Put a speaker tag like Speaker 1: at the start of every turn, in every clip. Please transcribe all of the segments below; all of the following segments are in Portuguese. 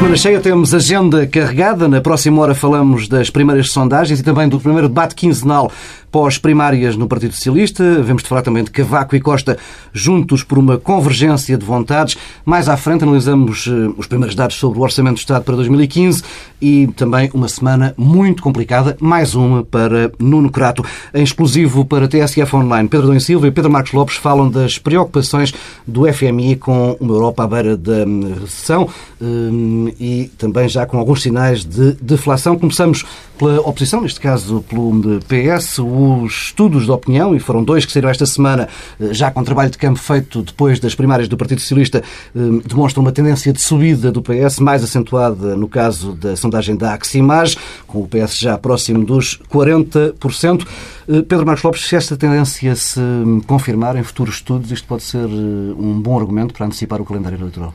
Speaker 1: Semana cheia, temos agenda carregada. Na próxima hora falamos das primeiras sondagens e também do primeiro debate quinzenal pós-primárias no Partido Socialista. Vemos de falar também de Cavaco e Costa juntos por uma convergência de vontades. Mais à frente analisamos eh, os primeiros dados sobre o Orçamento do Estado para 2015 e também uma semana muito complicada, mais uma para Nuno Crato. Em exclusivo para TSF Online, Pedro Dom Silva e Pedro Marcos Lopes falam das preocupações do FMI com uma Europa à beira da hum, recessão hum, e também já com alguns sinais de deflação. Começamos pela oposição, neste caso pelo PS, os estudos de opinião, e foram dois que saíram esta semana, eh, já com trabalho de campo feito depois das primárias do Partido Socialista, hum, demonstram uma tendência de subida do PS, mais acentuada no caso da sondagem da Aximage, com o PS já próximo dos 40%. Eh, Pedro Marcos Lopes, se esta tendência se confirmar em futuros estudos, isto pode ser eh, um bom argumento para antecipar o calendário eleitoral?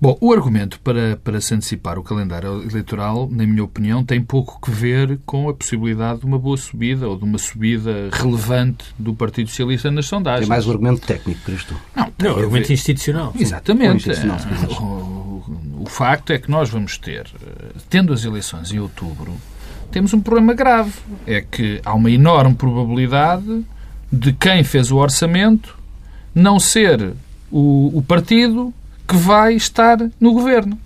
Speaker 2: Bom, o argumento para, para se antecipar o calendário eleitoral, na minha opinião, tem pouco que ver com a possibilidade de uma boa subida ou de uma subida relevante do Partido Socialista nas sondagens.
Speaker 1: Tem mais um argumento técnico, Cristo.
Speaker 3: Não, tem não, argumento institucional.
Speaker 2: Exatamente. Institucional, o, o facto é que nós vamos ter, tendo as eleições em outubro, temos um problema grave. É que há uma enorme probabilidade de quem fez o orçamento não ser o, o partido que vai estar no governo.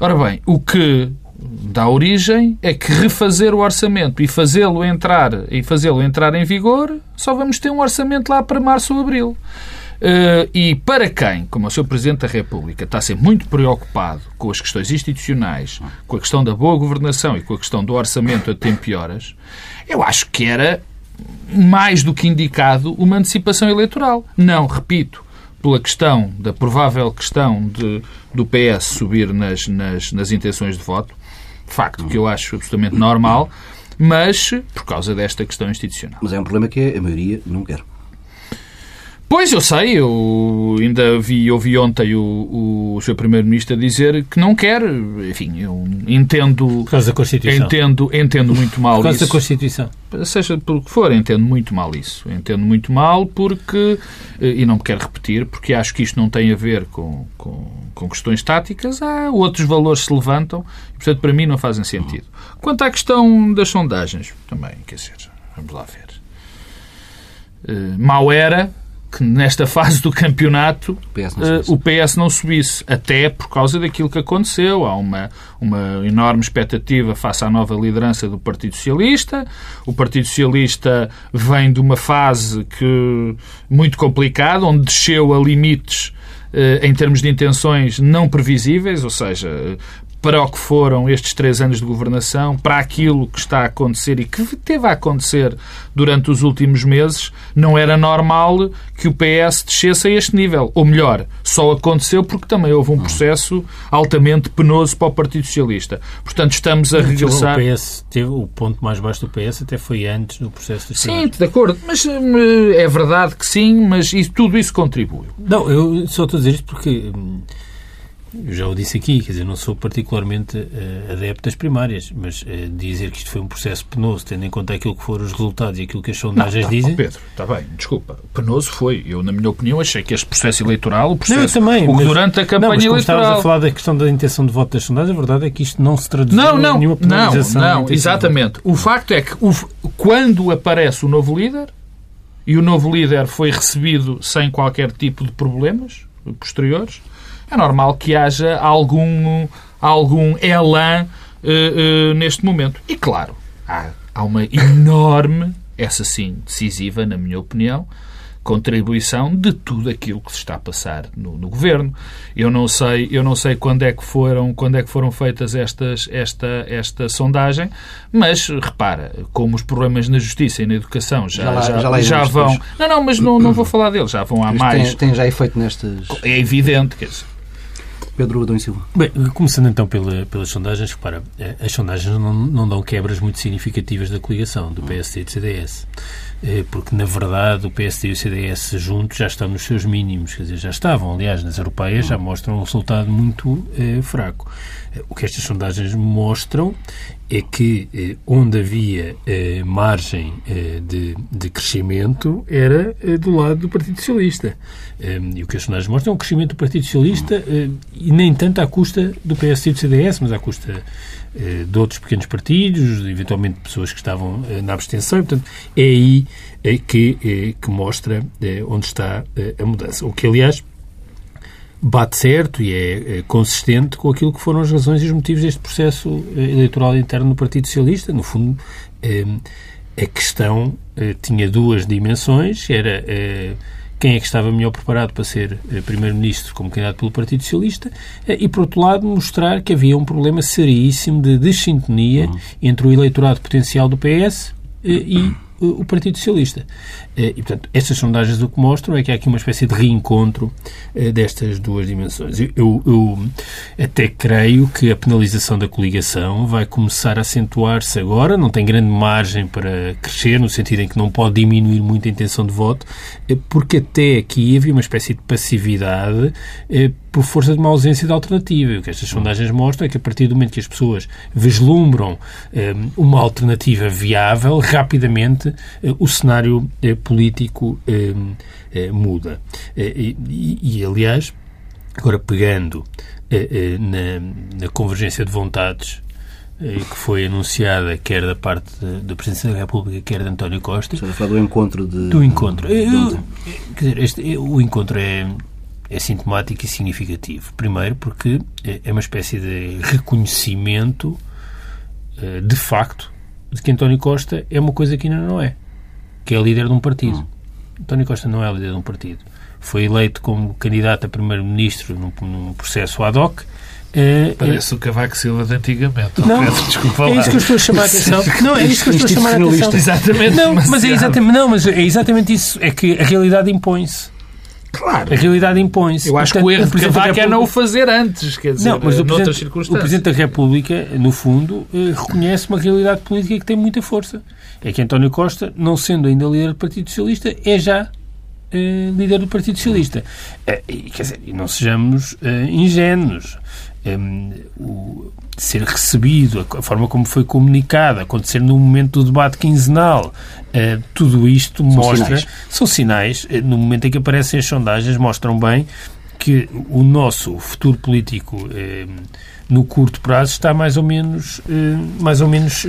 Speaker 2: Ora bem, o que dá origem é que refazer o orçamento e fazê-lo entrar e fazê-lo entrar em vigor, só vamos ter um orçamento lá para março ou abril. Uh, e para quem, como o Sr. Presidente da República, está a ser muito preocupado com as questões institucionais, com a questão da boa governação e com a questão do orçamento a tempo e horas, eu acho que era mais do que indicado uma antecipação eleitoral. Não, repito, pela questão, da provável questão de, do PS subir nas, nas, nas intenções de voto, facto que eu acho absolutamente normal, mas por causa desta questão institucional.
Speaker 1: Mas é um problema que a maioria não quer.
Speaker 2: Pois, eu sei, eu ainda vi, ouvi ontem o, o seu Primeiro-Ministro dizer que não quer, enfim, eu entendo...
Speaker 3: Por causa da Constituição.
Speaker 2: Entendo, entendo muito mal isso.
Speaker 3: Por causa
Speaker 2: isso.
Speaker 3: da Constituição.
Speaker 2: Seja pelo que for, entendo muito mal isso. Entendo muito mal porque, e não me quero repetir, porque acho que isto não tem a ver com, com, com questões táticas, há outros valores que se levantam e, portanto, para mim não fazem sentido. Quanto à questão das sondagens, também, quer dizer, vamos lá ver. Uh, mal era que nesta fase do campeonato
Speaker 1: PS
Speaker 2: uh, o PS não subisse, até por causa daquilo que aconteceu. Há uma, uma enorme expectativa face à nova liderança do Partido Socialista. O Partido Socialista vem de uma fase que muito complicada, onde desceu a limites uh, em termos de intenções não previsíveis, ou seja, para o que foram estes três anos de governação, para aquilo que está a acontecer e que teve a acontecer durante os últimos meses, não era normal que o PS descesse a este nível. Ou melhor, só aconteceu porque também houve um processo altamente penoso para o Partido Socialista. Portanto, estamos a regressar...
Speaker 3: O PS teve o ponto mais baixo do PS até foi antes do processo de
Speaker 2: Sim, de acordo. Mas hum, é verdade que sim, mas isso, tudo isso contribuiu.
Speaker 3: Não, eu só estou a dizer isto porque... Eu já o disse aqui, quer dizer, não sou particularmente uh, adepto das primárias, mas uh, dizer que isto foi um processo penoso, tendo em conta aquilo que foram os resultados e aquilo que as sondagens
Speaker 2: não,
Speaker 3: dizem.
Speaker 2: Pedro, está bem, desculpa. Penoso foi. Eu, na minha opinião, achei que este processo eleitoral, o processo.
Speaker 3: Não, também,
Speaker 2: o durante a campanha
Speaker 3: não, mas
Speaker 2: eleitoral.
Speaker 3: Estavas a falar da questão da intenção de voto das sondagens, a verdade é que isto não se traduziu
Speaker 2: não, não,
Speaker 3: em nenhuma penalização.
Speaker 2: Não, não, exatamente. O facto é que o, quando aparece o novo líder, e o novo líder foi recebido sem qualquer tipo de problemas posteriores é normal que haja algum, algum elan uh, uh, neste momento. E claro, há, há uma enorme, essa sim decisiva, na minha opinião, contribuição de tudo aquilo que se está a passar no, no, governo. Eu não sei, eu não sei quando é que foram, quando é que foram feitas estas esta esta sondagem, mas repara, como os problemas na justiça e na educação já
Speaker 1: já, lá,
Speaker 2: já,
Speaker 1: já,
Speaker 2: já vão. Não, não, mas não, não vou falar deles, já vão há mais.
Speaker 1: Tem, tem já efeito nestas.
Speaker 2: É evidente, quer dizer.
Speaker 1: Pedro Adão Silva.
Speaker 3: Bem, começando então pela, pelas sondagens, repara, eh, as sondagens não, não dão quebras muito significativas da coligação do PSD e do CDS. Porque, na verdade, o PSD e o CDS juntos já estão nos seus mínimos, quer dizer, já estavam, aliás, nas europeias já mostram um resultado muito fraco. O que estas sondagens mostram é que eh, onde havia eh, margem eh, de, de, crescimento era eh, do lado do Partido Socialista. Eh, e o que as sondagens mostram é um crescimento do Partido Socialista eh, e nem tanto à custa do PS e do CDS, mas à custa de outros pequenos partidos, eventualmente pessoas que estavam na abstenção. Portanto, é aí que, que mostra onde está a mudança. O que, aliás, bate certo e é, consistente com aquilo que foram as razões e os motivos deste processo eh, eleitoral interno no Partido Socialista. No fundo, eh, a questão eh, tinha duas dimensões. Era quem é que estava melhor preparado para ser Primeiro-Ministro como candidato pelo Partido Socialista e, por outro lado, mostrar que havia um problema seríssimo de desintonia uhum. entre o eleitorado potencial do PS e o Partido Socialista. Eh, e, portanto, estas sondagens o que mostram é que há aqui uma espécie de reencontro eh, destas duas dimensões. Eu, eu até creio que a penalização da coligação vai começar a acentuar-se agora, não tem grande margem para crescer, no sentido em que não pode diminuir muito a intenção de voto, eh, porque até aqui havia uma espécie de passividade por força de uma ausência de alternativa. O que estas sondagens mostram é que a partir do momento que as pessoas vislumbram uma alternativa viável, rapidamente o cenário político eh, eh, muda. Eh, e, e, aliás, agora pegando na, na convergência de vontades que foi anunciada quer da parte da Presidência da República, quer de António Costa.
Speaker 1: Estás a falar do encontro de...
Speaker 3: Do encontro. Eu, quer dizer, este, o encontro é, é sintomático e significativo. Primeiro porque é uma espécie de reconhecimento de facto de que António Costa é uma coisa que ainda não é que é líder de um partido. Hum. António Costa não é líder de um partido. Foi eleito como candidato a primeiro-ministro num, num, processo ad hoc.
Speaker 2: É, Parece o Cavaco Silva de antigamente.
Speaker 3: Não, desculpa é isso que eu estou a chamar a atenção. Não, é isso que eu estou a chamar a atenção.
Speaker 2: Exatamente.
Speaker 3: Não, mas é exatamente, não, mas é exatamente isso. É que a realidade impõe-se.
Speaker 2: Claro.
Speaker 3: A realidade impõe-se.
Speaker 2: Eu acho Portanto, que o erro de Cavaco República... é não o fazer antes, quer dizer, não, mas o noutras circunstâncias.
Speaker 3: O Presidente da República, no fundo, eh, reconhece uma realidade política que tem muita força. É que António Costa, não sendo ainda líder do Partido Socialista, é já eh, líder do Partido Socialista. Eh, quer dizer, e não sejamos ingênuos. Um, o, ser recebido, a forma como foi comunicado, acontecer no momento do debate quinzenal, uh, tudo isto são mostra. Sinais. São sinais, uh, no momento em que aparecem as sondagens, mostram bem que o nosso futuro político uh, no curto prazo está mais ou menos mais ou menos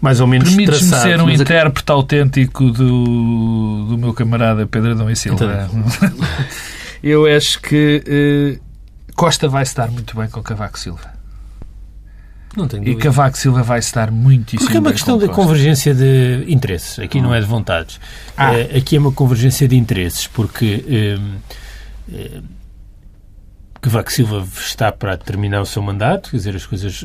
Speaker 3: mais ou menos
Speaker 2: Permites-me ser um intérprete autêntico do, do meu camarada Pedro Adão e Silva. Então. Eu acho que Costa vai estar muito bem com Cavaco Silva.
Speaker 3: Não tenho
Speaker 2: dúvida. E Cavaco Silva vai estar muitíssimo
Speaker 3: Porque é uma questão de convergência de interesses. Aqui não é de vontades. Ah. Uh, aqui é uma convergência de interesses, porque uh, uh, Cavaco Silva está para terminar o seu mandato, quer dizer, as coisas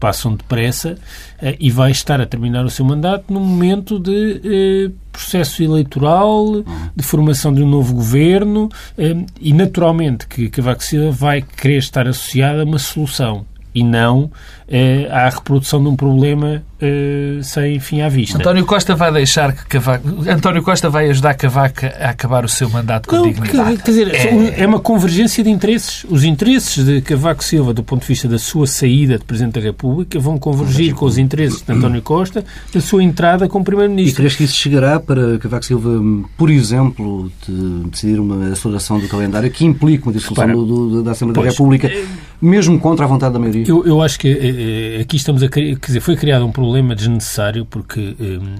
Speaker 3: passam depressa eh, e vai estar a terminar o seu mandato num momento de eh, processo eleitoral, de formação de um novo governo eh, e, naturalmente, que Cavaco Silva vai querer estar associada a uma solução e não eh, à reprodução de um problema eh, sem fim à vista.
Speaker 2: António Costa vai deixar que Cavaco... António Costa vai ajudar Cavaco a acabar o seu mandato com não, dignidade.
Speaker 3: Quer dizer, é... é... uma convergência de interesses. Os interesses de Cavaco Silva, do ponto de vista da sua saída de Presidente da República, vão convergir com os interesses de António Costa da sua entrada como Primeiro-Ministro.
Speaker 1: E crees que isso chegará para Cavaco Silva, por exemplo, de decidir uma aceleração do calendário que implique uma dissolução Repara, do, da Assembleia pois, da República, é... mesmo contra a vontade da maioria?
Speaker 3: Eu, eu acho que eh, eh, aqui estamos a quer dizer, foi criado um problema desnecessário porque um,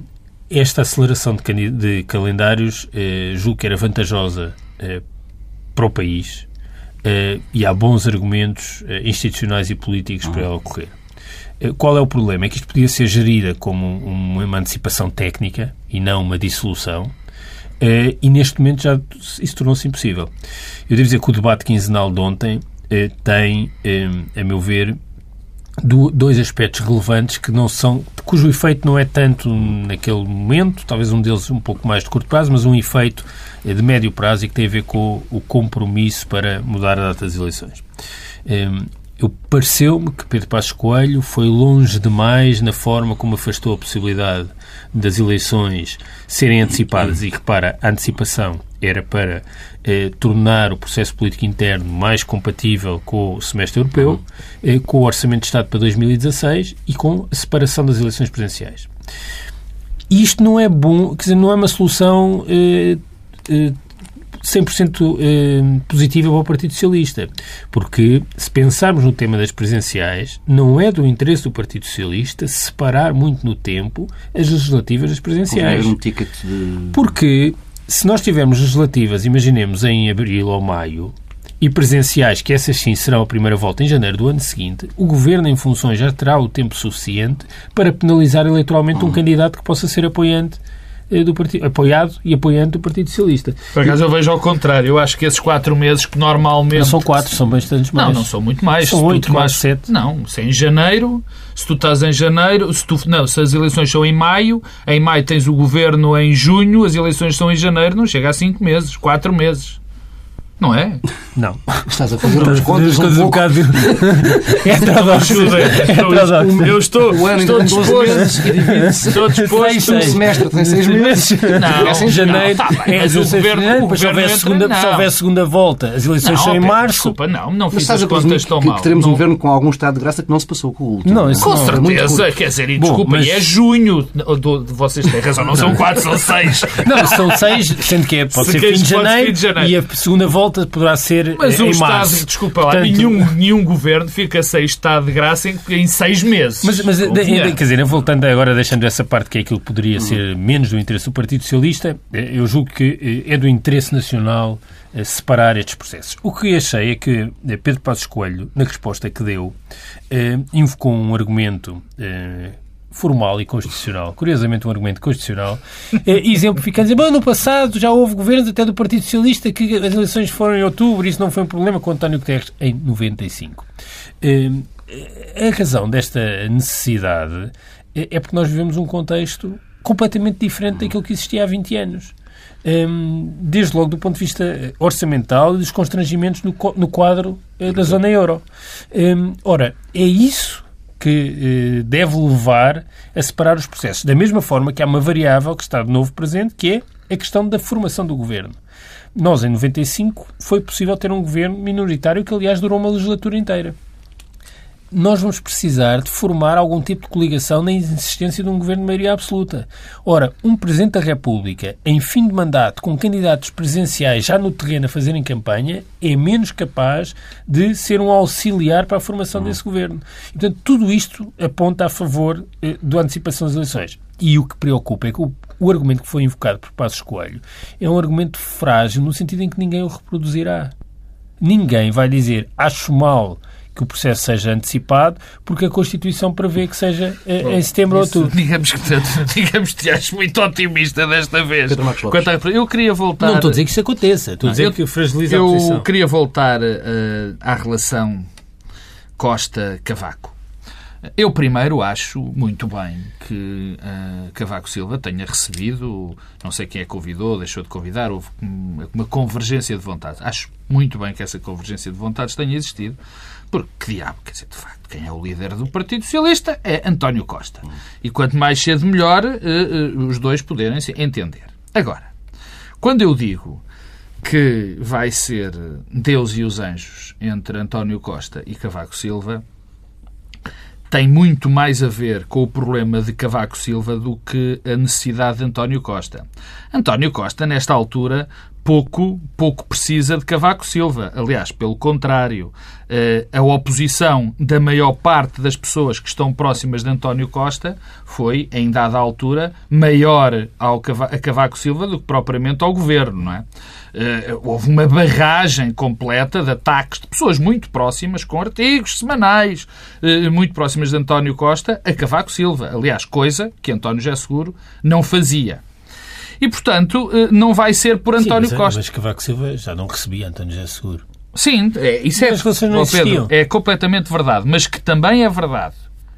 Speaker 3: esta aceleração de, de calendários uh, julgo que era vantajosa uh, para o país uh, e há bons argumentos institucionais e políticos para ela ocorrer. Qual é o problema? É que isto podia ser gerida como uma emancipação técnica e não uma dissolução. e neste momento já isso tornou-se impossível. Eu devo dizer que o debate quinzenal de ontem tem, a meu ver, dois aspectos relevantes que não são, cujo efeito não é tanto naquele momento, talvez um deles um pouco mais de curto prazo, mas um efeito eh, de médio prazo e que tem a ver com o compromisso para mudar a data das eleições. Eu pareceu-me que Pedro Passos Coelho foi longe demais na forma como afastou a possibilidade das eleições serem antecipadas. E repara, a antecipação era para eh, tornar o processo político interno mais compatível com o semestre europeu, eh, com o Orçamento de Estado para 2016 e com a separação das eleições presidenciais. Isto não é bom, quer dizer, não é uma solução eh, eh, 100% eh, positiva para o Partido Socialista. Porque, se pensarmos no tema das presenciais, não é do interesse do Partido Socialista separar muito no tempo as legislativas das presenciais.
Speaker 1: Um ticket de...
Speaker 3: Porque, se nós tivermos legislativas, imaginemos em abril ou maio, e presenciais, que essas sim serão a primeira volta em janeiro do ano seguinte, o Governo em funções já terá o tempo suficiente para penalizar eleitoralmente um candidato que possa ser apoiante do partido, apoiado e apoiante do Partido Socialista.
Speaker 2: Por acaso eu vejo ao contrário. Eu acho que esses quatro meses que normalmente...
Speaker 3: Não são quatro, são bastantes mais.
Speaker 2: Não, não são muito mais.
Speaker 3: São oito, quase sete.
Speaker 2: Não, se é em janeiro, se tu estás em janeiro, se tu, não, se as eleições são em maio, em maio tens o governo em junho, as eleições são em janeiro, não chega a cinco meses, quatro meses. Não é?
Speaker 3: Não.
Speaker 1: Estás a fazer umas contas
Speaker 3: As
Speaker 1: um
Speaker 3: um
Speaker 1: pouco...
Speaker 3: bocado... é.
Speaker 2: Ajuda.
Speaker 3: É.
Speaker 2: Eu estou,
Speaker 1: O ano
Speaker 2: estou
Speaker 1: tem 12
Speaker 2: disposto.
Speaker 1: meses.
Speaker 2: Estou
Speaker 1: Um
Speaker 2: disposto.
Speaker 3: Seis.
Speaker 1: semestre tem seis meses.
Speaker 2: Não,
Speaker 1: É assim,
Speaker 3: janeiro
Speaker 2: não, tá bem,
Speaker 3: é
Speaker 2: mas o governo-
Speaker 3: depois se houver, segunda, se
Speaker 2: não.
Speaker 3: houver segunda volta, as eleições
Speaker 2: Não,
Speaker 3: são em março.
Speaker 2: Desculpa, não, não fiz as contas tão mal.
Speaker 1: que teremos um governo com algum estado de graça que não se passou com o último.
Speaker 3: Não, isso
Speaker 2: Com certeza, quer dizer, e
Speaker 3: Bom,
Speaker 2: desculpa,
Speaker 3: mas-
Speaker 2: e é junho, vocês têm razão, não são quatro, são seis.
Speaker 3: Não, são seis, sendo que é, pode
Speaker 2: Se
Speaker 3: ser fim de janeiro. e a segunda volta poderá ser
Speaker 2: Mas
Speaker 3: eh,
Speaker 2: o
Speaker 3: em
Speaker 2: Estado,
Speaker 3: março.
Speaker 2: desculpa lá,
Speaker 3: Portanto,
Speaker 2: nenhum, nenhum governo fica sem Estado de graça em, em seis meses.
Speaker 3: Mas, mas de- quer dizer, voltando agora, deixando essa parte que é aquilo que poderia ser menos do interesse do Partido Socialista, eh, eu julgo que eh, é do interesse nacional separar estes processos. O que achei é que Pedro Passos Coelho, na resposta que deu, invocou um argumento formal e constitucional, curiosamente um argumento constitucional, eh, exemplificando, dizendo, "Bom, no passado já houve governos até do Partido Socialista que as eleições foram em outubro, isso não foi um problema com António Guterres em 95. Eh, a razão desta necessidade é é porque nós vivemos um contexto completamente diferente daquilo que existia há 20 anos. Hum, Desde logo do ponto de vista orçamental e dos constrangimentos no co- no quadro eh, da zona euro. Hum, Ora, é isso que eh, deve levar a separar os processos. Da mesma forma que há uma variável que está de novo presente, que é a questão da formação do governo. Nós, em 95, foi possível ter um governo minoritário que, aliás, durou uma legislatura inteira nós vamos precisar de formar algum tipo de coligação na existência de um governo de maioria absoluta. Ora, um Presidente da República, em fim de mandato, com candidatos presenciais já no terreno a fazerem campanha, é menos capaz de ser um auxiliar para a formação desse governo. Portanto, tudo isto aponta a favor eh, da antecipação das eleições. E o que preocupa é que o, o argumento que foi invocado por Passos Coelho é um argumento frágil no sentido em que ninguém o reproduzirá. Ninguém vai dizer acho mal que o processo seja antecipado porque a Constituição prevê que seja eh, em setembro ou outubro.
Speaker 2: Digamos que, digamos que te acho muito otimista desta vez. A- eu queria voltar.
Speaker 3: Não estou a dizer que isso aconteça, estou a dizer
Speaker 2: eu-
Speaker 3: que fragiliza a posição.
Speaker 2: Eu queria voltar eh, à relação Costa-Cavaco. Eu primeiro acho muito bem que eh, Cavaco Silva tenha recebido, não sei quem é que convidou, deixou de convidar, houve um- uma convergência de vontades. Acho muito bem que essa convergência de vontades tenha existido, porque que diabo, quer dizer, de facto, quem é o líder do Partido Socialista é António Costa. E quanto mais cedo melhor eh, eh, os dois poderem se entender. Agora, quando eu digo que vai ser Deus e os anjos entre António Costa e Cavaco Silva, tem muito mais a ver com o problema de Cavaco Silva do que a necessidade de António Costa. António Costa, nesta altura, pouco, pouco precisa de Cavaco Silva. Aliás, pelo contrário, eh, a oposição da maior parte das pessoas que estão próximas de António Costa foi, em dada altura, maior ao a Cavaco Silva do que propriamente ao governo, não é? Eh, houve uma barragem completa de ataques de pessoas muito próximas, com artigos semanais, eh, muito próximas de António Costa, a Cavaco Silva. Aliás, coisa que António José Seguro não fazia. E, portanto, eh, não vai ser por
Speaker 3: Sim,
Speaker 2: António
Speaker 3: mas,
Speaker 2: Costa.
Speaker 3: Mas Cavaco Silva já não recebia António José Seguro.
Speaker 2: Sim, é, isso é,
Speaker 3: não
Speaker 2: Pedro, é completamente verdade, mas que também é verdade,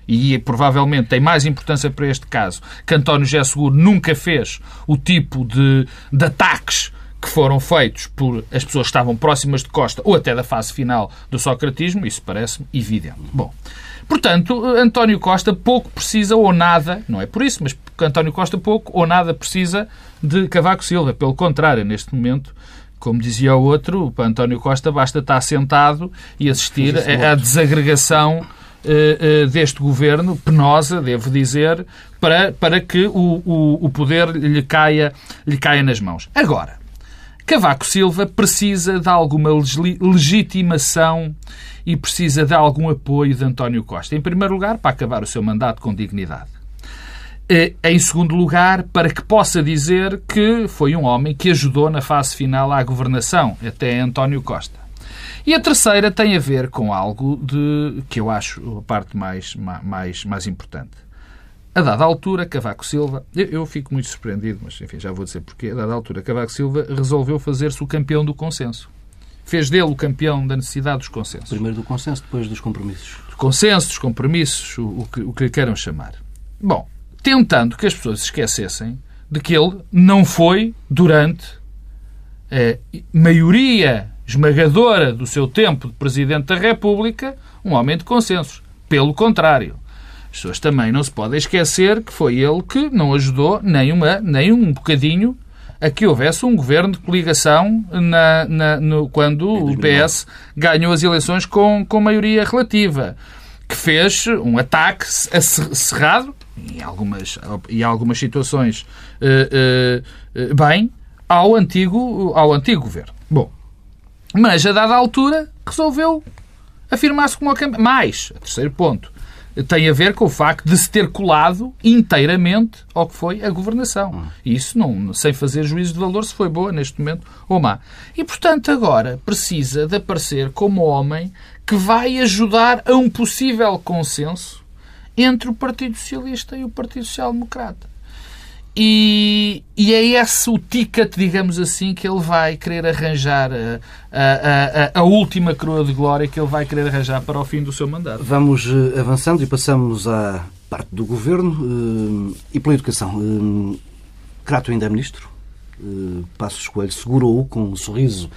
Speaker 2: e provavelmente tem mais importância para este caso, que António José Seguro nunca fez o tipo de, de ataques que foram feitos por as pessoas que estavam próximas de Costa ou até da fase final do socratismo, isso parece-me evidente. Bom, portanto, António Costa pouco precisa ou nada, não é por isso, mas António Costa pouco ou nada precisa de Cavaco Silva. Pelo contrário, neste momento, como dizia o outro, para António Costa basta estar sentado e assistir à desagregação uh, uh, deste governo, penosa, devo dizer, para, para que o, o, o poder lhe caia, lhe caia nas mãos. Agora, Cavaco Silva precisa de alguma legitimação e precisa de algum apoio de António Costa. Em primeiro lugar, para acabar o seu mandato com dignidade. Em segundo lugar, para que possa dizer que foi um homem que ajudou na fase final à governação, até António Costa. E a terceira tem a ver com algo de que eu acho a parte mais, mais, mais importante. A dada altura, Cavaco Silva, eu, eu, fico muito surpreendido, mas enfim, já vou dizer porquê. A dada altura, Cavaco Silva resolveu fazer-se o campeão do consenso. Fez dele o campeão da necessidade dos consensos.
Speaker 1: Primeiro do consenso, depois dos compromissos.
Speaker 2: Consensos, dos compromissos, o, o, que, o que lhe queiram chamar. Bom, tentando que as pessoas se esquecessem de que ele não foi, durante a maioria esmagadora do seu tempo de Presidente da República, um homem de consensos. Pelo contrário, as pessoas também não se podem esquecer que foi ele que não ajudou nem, uma, nem um bocadinho a que houvesse um governo de coligação na, na, no, quando o PS ganhou as eleições com, com maioria relativa, que fez um ataque cerrado, em algumas, em algumas situações uh, uh, bem, ao antigo, ao antigo governo. Bom, mas a dada altura resolveu afirmar-se como Mais, terceiro ponto, tem a ver com o facto de se ter colado inteiramente ao que foi a governação. Isso não, sem fazer juízo de valor se foi boa neste momento ou má. E, portanto, agora precisa de aparecer como homem que vai ajudar a um possível consenso entre o Partido Socialista e o Partido Social Democrata. E, e é esse o ticket, digamos assim, que ele vai querer arranjar, a, a, a, a, última coroa de glória que ele vai querer arranjar para o fim do seu mandato.
Speaker 1: Vamos eh, avançando e passamos à parte do governo eh, e pela educação. Eh, Crato ainda é ministro. Passos Coelho segurou com um sorriso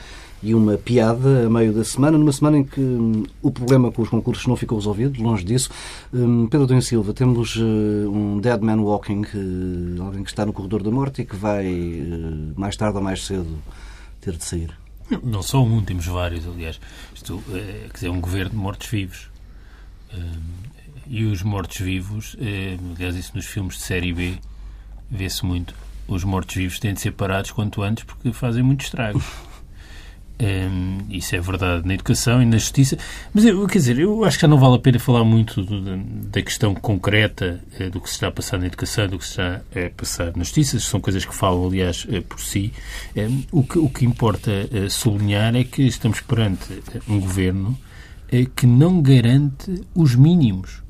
Speaker 1: e uma piada a meio da semana, numa semana em que hum, o problema com os concursos não ficou resolvido, longe disso. Hum, Pedro Domingos Silva, temos uh, um dead man walking, uh, alguém que está no corredor da morte e que vai, uh, mais tarde ou mais cedo, ter de sair.
Speaker 3: Não só um, temos vários, aliás. Isto é, quer dizer, um governo de mortos-vivos. E os mortos-vivos, aliás, isso nos filmes de série B vê-se muito. Os mortos-vivos têm de ser parados quanto antes porque fazem muito estrago. Um, isso é verdade na educação e na justiça, mas eu, quer dizer, eu acho que já não vale a pena falar muito do, da questão concreta uh, do que se está a passar na educação, do que se está a passar na justiça, são coisas que falam, aliás, uh, por si. Um, o, que, o que importa uh, sublinhar é que estamos perante um governo que não garante os mínimos.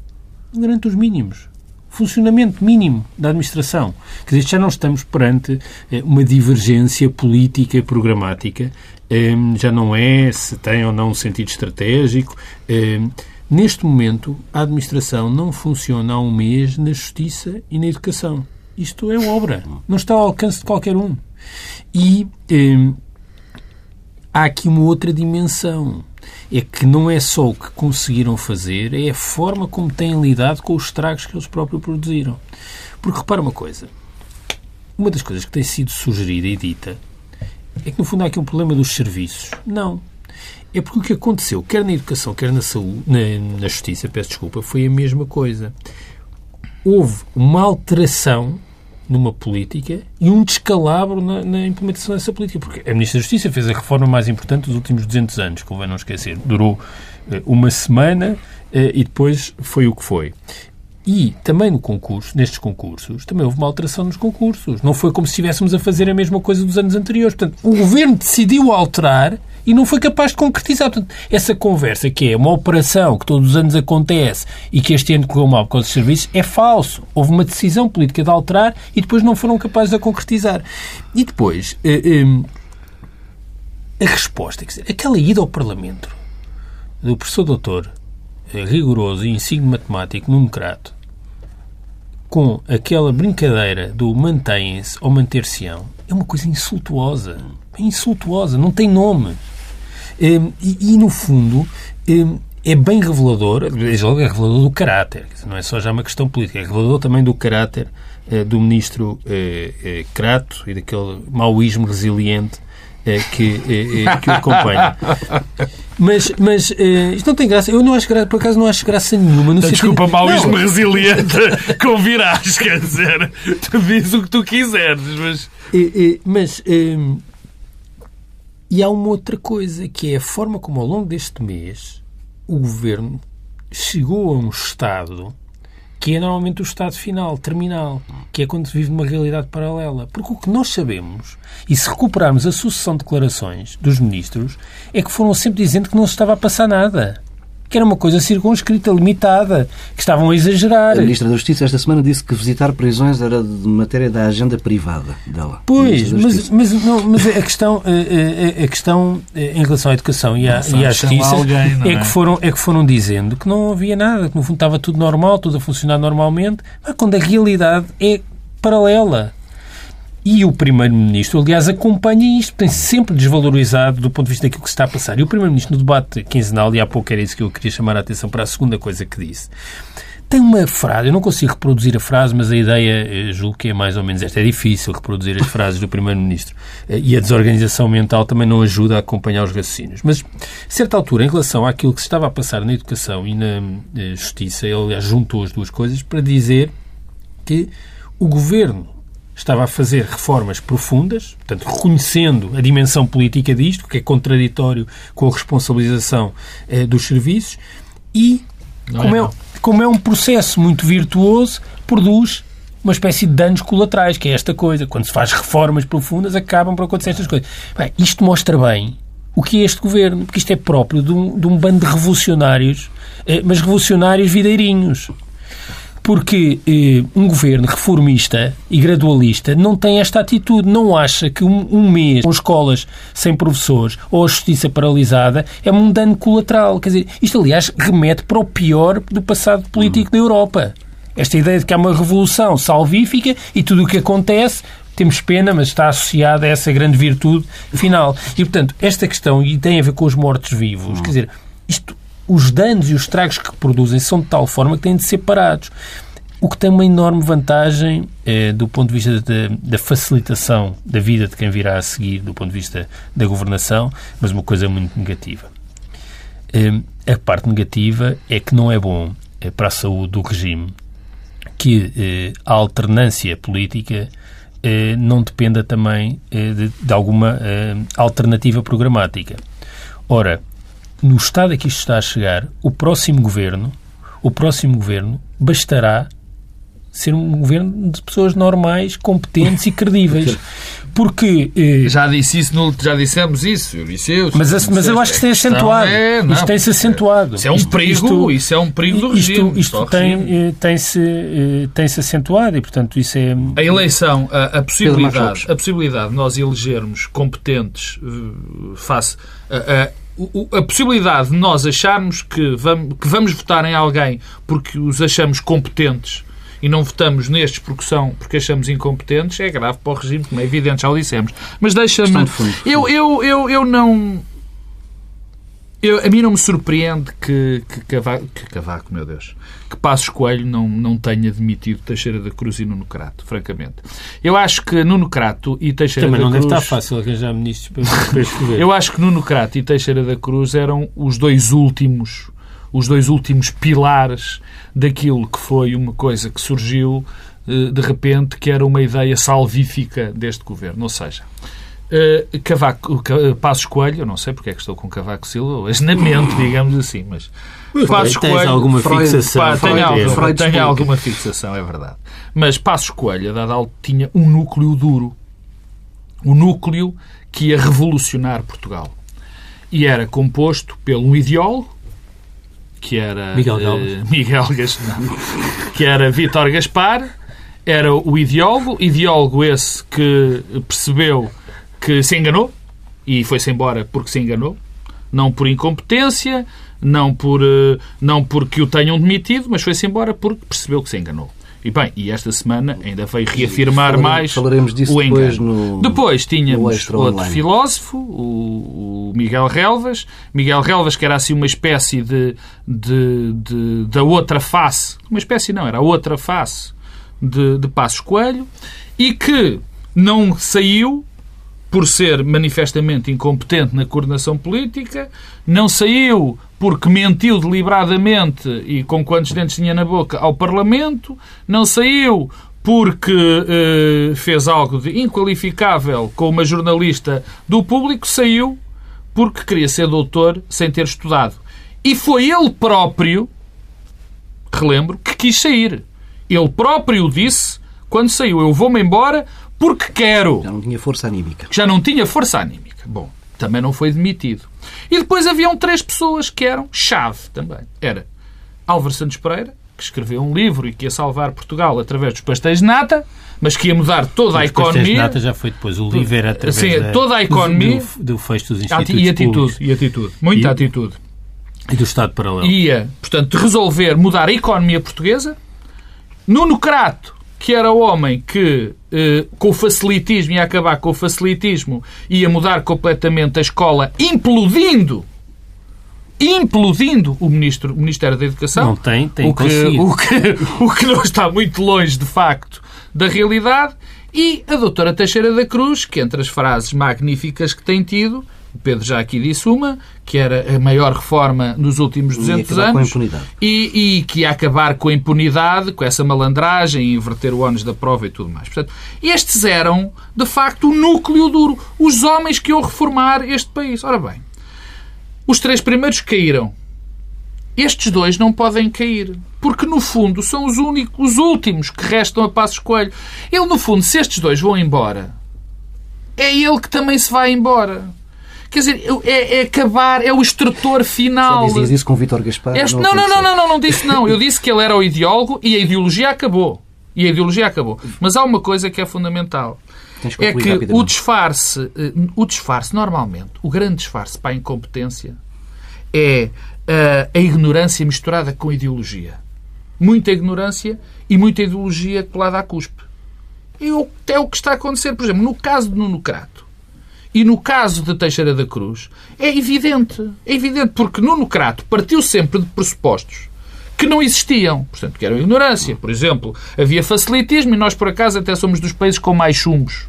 Speaker 3: Não garante os mínimos funcionamento mínimo da administração. Quer dizer, já não estamos perante uma divergência política programática Ehm, já não é se tem ou não um sentido estratégico. Ehm, neste momento, a administração não funciona há um mês na justiça e na educação. Isto é obra, não está ao alcance de qualquer um. E ehm, há aqui uma outra dimensão. É que não é só o que conseguiram fazer, é a forma como têm lidado com os estragos que eles próprios produziram. Porque repara uma coisa: uma das coisas que tem sido sugerida e dita é que, no fundo, há aqui um problema dos serviços. Não. É porque o que aconteceu, quer na educação, quer na saúde, na, na justiça, peço desculpa, foi a mesma coisa. Houve uma alteração numa política e um descalabro na, na, implementação dessa política. Porque a Ministra da Justiça fez a reforma mais importante dos últimos 200 anos, convém não esquecer. Durou uh, uma semana uh, e depois foi o que foi. E também no concurso, nestes concursos, também houve uma alteração nos concursos. Não foi como se estivéssemos a fazer a mesma coisa dos anos anteriores. Portanto, o governo decidiu alterar e não foi capaz de concretizar. Portanto, essa conversa que é uma operação que todos os anos acontece e que este ano correu mal por causa dos serviços é falso. Houve uma decisão política de alterar e depois não foram capazes de a concretizar. E depois, eh, eh, a resposta, quer dizer, aquela ida ao Parlamento do professor doutor eh, rigoroso e insigne matemático Nuno Crato com aquela brincadeira do mantêm-se ou manter-se-ão é uma coisa insultuosa. É insultuosa, não tem nome. Hum, e, e, no fundo, hum, é bem revelador, é revelador do caráter, não é só já uma questão política, é revelador também do caráter eh, do ministro eh, eh, Crato e daquele maoísmo resiliente que, que o acompanha. Mas, mas isto não tem graça. Eu não acho graça, por acaso não acho graça nenhuma. No
Speaker 2: Desculpa, sentido... maoísmo resiliente com virás, quer dizer, tu dizes o que tu quiseres, mas.
Speaker 3: mas. e há uma outra coisa, que é a forma como ao longo deste mês o governo chegou a um estado que é normalmente o estado final, terminal, que é quando se vive numa realidade paralela. Porque o que nós sabemos, e se recuperarmos a sucessão de declarações dos ministros, é que foram sempre dizendo que não se estava a passar nada que era uma coisa circunscrita, limitada, que estavam a exagerar.
Speaker 1: A Ministra da Justiça esta semana disse que visitar prisões era de matéria da agenda privada dela.
Speaker 3: Pois, mas, mas, não, mas a questão, a, a, questão em relação à educação e à, e à justiça alguém, é? é? que foram, é que foram dizendo que não havia nada, que no fundo estava tudo normal, tudo a funcionar normalmente, mas quando a realidade é paralela. E o Primeiro-Ministro, aliás, acompanha isto, tem sempre desvalorizado do ponto de vista daquilo que se está a passar. E o Primeiro-Ministro, no debate quinzenal, e há pouco era isso que eu queria chamar a atenção para a segunda coisa que disse, tem uma frase, eu não consigo reproduzir a frase, mas a ideia, eh, julgo que é mais ou menos esta. É difícil reproduzir as frases do Primeiro-Ministro. Eh, e a desorganização mental também não ajuda a acompanhar os raciocínios. Mas, a certa altura, em relação àquilo que se estava a passar na educação e na eh, justiça, ele, aliás, juntou as duas coisas para dizer que o governo estava a fazer reformas profundas, portanto, reconhecendo a dimensão política disto, que é contraditório com a responsabilização eh, dos serviços, e, como é, é como é um processo muito virtuoso, produz uma espécie de danos colaterais, que é esta coisa. Quando se faz reformas profundas, acabam por acontecer estas coisas. Bem, isto mostra bem o que é este governo, porque isto é próprio de um, de um bando de revolucionários, eh, mas revolucionários videirinhos porque eh, um governo reformista e gradualista não tem esta atitude, não acha que um, um, mês com escolas sem professores ou a justiça paralisada é um dano colateral. Quer dizer, isto, aliás, remete para o pior do passado político da Europa. Esta ideia de que há uma revolução salvífica e tudo o que acontece temos pena, mas está associada a essa grande virtude final. E, portanto, esta questão, e tem a ver com os mortos-vivos, quer dizer, isto os danos e os estragos que produzem são de tal forma que têm de ser parados. O que tem uma enorme vantagem eh, do ponto de vista da, facilitação da vida de quem virá a seguir, do ponto de vista da governação, mas uma coisa muito negativa. Eh, a parte negativa é que não é bom eh, para a saúde do regime que eh, a alternância política eh, não dependa também eh, de, de, alguma alternativa programática. Ora, no estado a que isto está a chegar, o próximo governo, o próximo governo bastará ser um governo de pessoas normais, competentes e credíveis. Porque.
Speaker 2: Eh, já disse isso, no, já dissemos isso, eu disse eu.
Speaker 3: Mas, disse, mas eu acho que isso tem acentuado. É, não, isto tem-se acentuado.
Speaker 2: Isso é um isto, perigo, isto, isso é um perigo do regime.
Speaker 3: Isto, isto tem, eh, tem-se eh, tem -se acentuado e, portanto, isso é.
Speaker 2: A eleição, a, a possibilidade, a possibilidade de nós elegermos competentes uh, face. a a possibilidade de nós acharmos que vamos, que vamos votar em alguém porque os achamos competentes e não votamos nestes porque, são, porque achamos incompetentes é grave para o regime, como é evidente, já o dissemos. Mas deixa-me. Eu, eu, eu, eu não. Eu, a mim não me surpreende que, que, Cavaco, que Cavaco, meu Deus, que Passos Coelho não, não tenha demitido Teixeira da Cruz e Nuno Crato, francamente. Eu acho que Nuno Crato e Teixeira
Speaker 3: Também
Speaker 2: da
Speaker 3: Cruz... Também não deve estar fácil arranjar ministros para, para escrever.
Speaker 2: Eu acho que Nuno Crato e Teixeira da Cruz eram os dois últimos os dois últimos pilares daquilo que foi uma coisa que surgiu eh, de repente, que era uma ideia salvífica deste governo. Ou seja, Uh, Cavaco, uh, Passos Coelho, eu não sei porque é que estou com Cavaco Silva, hoje na mente, digamos assim, mas
Speaker 3: Passos Coelho. alguma Freud, fixação. Pá,
Speaker 2: tenho, alguma, tenho alguma fixação, é verdade. Mas Passos Coelho, a dada altura, tinha um núcleo duro. Um núcleo que ia revolucionar Portugal. E era composto pelo um ideólogo, que era
Speaker 3: Miguel Galvez,
Speaker 2: uh, Miguel não, que era Vítor Gaspar, era o ideólogo, ideólogo esse que percebeu que se enganou e foi-se embora porque se enganou, não por incompetência, não por uh, não porque o tenham demitido, mas foi-se embora porque percebeu que se enganou. E bem, e esta semana ainda veio reafirmar
Speaker 1: falaremos,
Speaker 2: mais
Speaker 1: falaremos disso
Speaker 2: o engano.
Speaker 1: depois no
Speaker 2: Depois tínhamos
Speaker 1: extra
Speaker 2: outro filósofo, o, o Miguel Relvas. Miguel Relvas, que era assim uma espécie de, de, de- da outra face, uma espécie não, era a outra face de, de Passos Coelho, e que não saiu por ser manifestamente incompetente na coordenação política, não saiu porque mentiu deliberadamente e com quantos dentes tinha na boca ao Parlamento, não saiu porque eh, fez algo de inqualificável com uma jornalista do público, saiu porque queria ser doutor sem ter estudado. E foi ele próprio, relembro, que quis sair. Ele próprio disse, quando saiu, eu vou-me embora porque quero
Speaker 1: Já não tinha força anímica.
Speaker 2: já não tinha força anímica. Bom, também não foi demitido. E depois haviam três pessoas que eram chave também. Era Álvaro Santos Pereira, que escreveu um livro e que ia salvar Portugal através dos pastéis de nata, mas que ia mudar toda a
Speaker 3: Os pastéis de
Speaker 2: economia.
Speaker 3: nata já foi depois. O livro era através
Speaker 2: Sim,
Speaker 3: da,
Speaker 2: toda a economia-
Speaker 3: do, do fecho dos institutos
Speaker 2: E atitude,
Speaker 3: públicos
Speaker 2: e atitude. Muita
Speaker 3: E-
Speaker 2: atitude.
Speaker 3: e do Estado Paralelo.
Speaker 2: ia, portanto, resolver mudar a economia portuguesa. Nuno Crato, que era o homem que, eh, com o facilitismo, ia acabar com o facilitismo, ia mudar completamente a escola, implodindo, implodindo o, ministro, o Ministério da Educação.
Speaker 3: Não tem, tem
Speaker 2: o que,
Speaker 3: conseguido.
Speaker 2: o, que, o que não está muito longe, de facto, da realidade. E a doutora Teixeira da Cruz, que entre as frases magníficas que tem tido, o Pedro já aqui disse uma, que era a maior reforma nos últimos
Speaker 1: E
Speaker 2: 200
Speaker 1: acabar com a
Speaker 2: anos,
Speaker 1: impunidade.
Speaker 2: e, e que ia acabar com a impunidade, com essa malandragem, inverter o ónus da prova e tudo mais. Portanto, estes eram, de facto, o núcleo duro, os homens que iam reformar este país. Ora bem, os três primeiros caíram. Estes dois não podem cair. Porque, no fundo, são os únicos, os últimos que restam a Passos Coelho. Ele, no fundo, se estes dois vão embora, é ele que também se vai embora. Quer dizer, é, é acabar, é o
Speaker 1: Já
Speaker 2: final.
Speaker 1: dizias isso com o Vítor Gaspar?
Speaker 2: Este- não, não, não, não, não, não disse não. Eu disse que ele era o ideólogo e a ideologia acabou. E a ideologia acabou. Mas há uma coisa que é fundamental.
Speaker 1: Que
Speaker 2: É que o disfarce, eh, o disfarce, normalmente, o grande disfarce para a incompetência é eh, a ignorância misturada com ideologia. Muita ignorância e muita ideologia colada à cuspe. E o- é o que está a acontecer, por exemplo, no caso de Nuno Crato e no caso de Teixeira da Cruz, é evidente. É evidente, porque Nuno Crato partiu sempre de pressupostos que não existiam. Portanto, que eram ignorância. Por exemplo, havia facilitismo e nós, por acaso, até somos dos países com mais chumbos.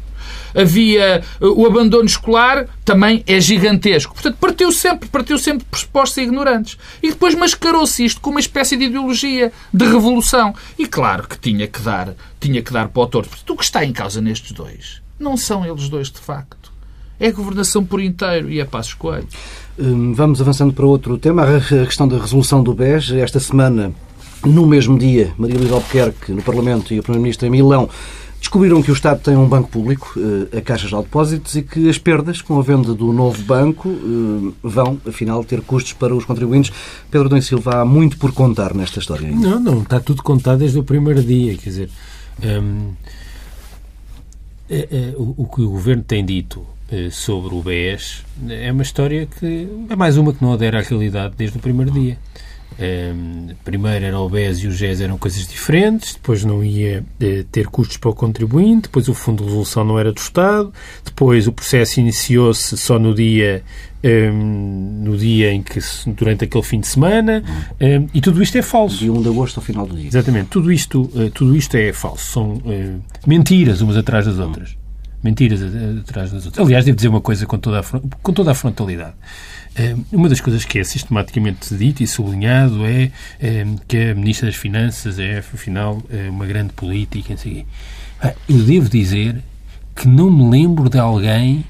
Speaker 2: Havia uh, o abandono escolar, também é gigantesco. Portanto, partiu sempre, partiu sempre de pressupostos ignorantes. E depois mascarou-se isto com uma espécie de ideologia de revolução. E claro que tinha que dar, tinha que dar para o torto. Portanto, o que está em causa nestes dois não são eles dois de facto. É a governação por inteiro e é Passos Coelho.
Speaker 1: Hum, Vamos avançando para outro tema, a questão da resolução do BES. Esta semana, no mesmo dia, Maria Luísa Albuquerque, no Parlamento, e o Primeiro-Ministro em Milão descobriram que o Estado tem um banco público, eh, a Caixa de Depósitos, e que as perdas com a venda do novo banco eh, vão, afinal, ter custos para os contribuintes. Pedro Dom Silva, há muito por contar nesta história ainda.
Speaker 3: Não, não, está tudo contado desde o primeiro dia. Quer dizer, hum, é- é, o, o que o Governo tem dito sobre o BES é uma história que é mais uma que não adere à realidade desde o primeiro dia. Hum, primeiro era o BES e o GES eram coisas diferentes, depois não ia eh, ter custos para o contribuinte, depois o Fundo de Resolução não era do Estado, depois o processo iniciou-se só no dia hum, no dia em que durante aquele fim de semana hum, e tudo isto é falso.
Speaker 1: De 1 de agosto ao final do dia.
Speaker 3: Exatamente. Tudo isto, eh, tudo isto é falso. São eh, mentiras umas atrás das outras. Mentiras atrás das outras. Aliás, devo dizer uma coisa com toda a, com toda a frontalidade. Eh, Uma das coisas que é sistematicamente dito e sublinhado é eh, que a Ministra das Finanças é, afinal, eh, uma grande política. Ah, Eu devo dizer que não me lembro de alguém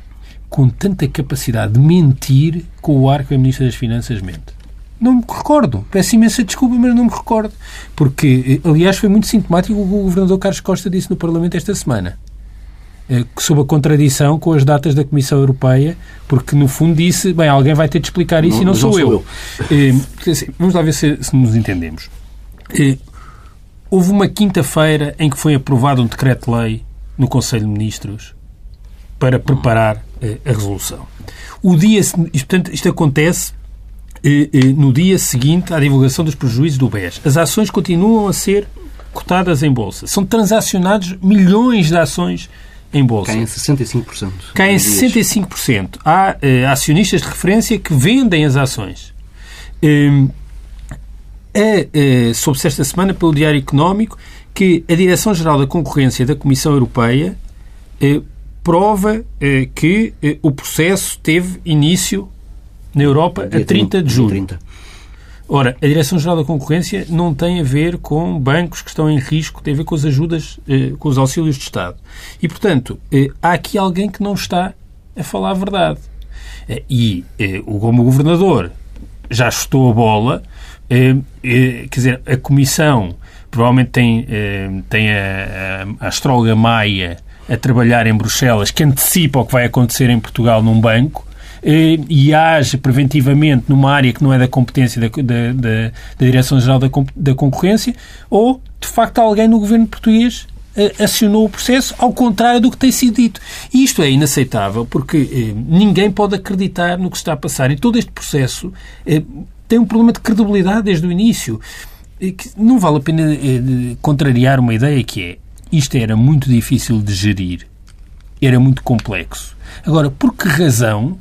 Speaker 3: com tanta capacidade de mentir com o ar que a Ministra das Finanças mente. Não me recordo. Peço imensa desculpa, mas não me recordo. Porque, aliás, foi muito sintomático o que o Governador Carlos Costa disse no Parlamento esta semana. Eh, Sob a contradição com as datas da Comissão Europeia, porque no fundo disse, bem, alguém vai ter de explicar isso
Speaker 1: Não-
Speaker 3: e não
Speaker 1: não
Speaker 3: sou,
Speaker 1: sou
Speaker 3: eu.
Speaker 1: eu.
Speaker 3: Dizer, vamos lá ver se, se nos entendemos. Eh, Houve uma quinta-feira em que foi aprovado um decreto-lei no Conselho de Ministros para preparar a resolução. O dia, isto, portanto, isto acontece no dia seguinte à divulgação dos prejuízos do BES. As ações continuam a ser cotadas em bolsa. São transacionados milhões de ações em bolsa.
Speaker 1: Caem 65%.
Speaker 3: Caem 65%. Há uh, acionistas de referência que vendem as ações. Uh, é, uh, soube-se esta semana pelo Diário Económico que a Direção-Geral da Concorrência da Comissão Europeia uh, prova que o processo teve início na Europa a 30 de julho. 30. Ora, a Direção-Geral da Concorrência não tem a ver com bancos que estão em risco, tem a ver com as ajudas, eh, com os auxílios de Estado. E, portanto, eh, há aqui alguém que não está a falar a verdade. Eh, e como governador já chutou a bola, quer dizer, a Comissão provavelmente tem, tem a, a, astróloga Maia a trabalhar em Bruxelas que antecipa o que vai acontecer em Portugal num banco e age preventivamente numa área que não é da competência da, da, da, da Direção-Geral da, da Concorrência, ou, de facto, alguém no governo português eh, acionou o processo, ao contrário do que tem sido dito. E isto é inaceitável, porque eh, ninguém pode acreditar no que está a passar. E todo este processo eh, tem um problema de credibilidade desde o início. Que não vale a pena eh, contrariar uma ideia que é isto era muito difícil de gerir, era muito complexo. Agora, por que razão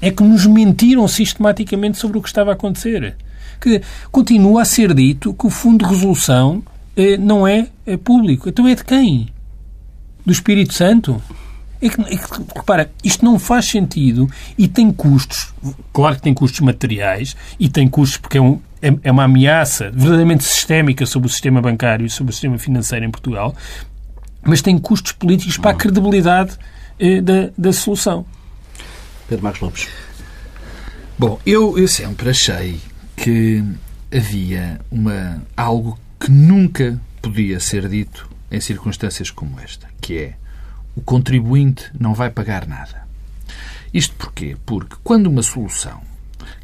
Speaker 3: é que nos mentiram sistematicamente sobre o que estava a acontecer. Que continua a ser dito que o Fundo de Resolução eh, não é, é, público. Então é de quem? Do Espírito Santo? É que, é que, repara, isto não faz sentido e tem custos. Claro que tem custos materiais e tem custos porque é, um, é, é uma ameaça verdadeiramente sistémica sobre o sistema bancário e sobre o sistema financeiro em Portugal, mas tem custos políticos para a credibilidade eh, da, da solução.
Speaker 1: Pedro Marcos Lopes.
Speaker 2: Bom, eu, eu sempre achei que havia uma, algo que nunca podia ser dito em circunstâncias como esta, que é o contribuinte não vai pagar nada. Isto porquê? Porque quando uma solução,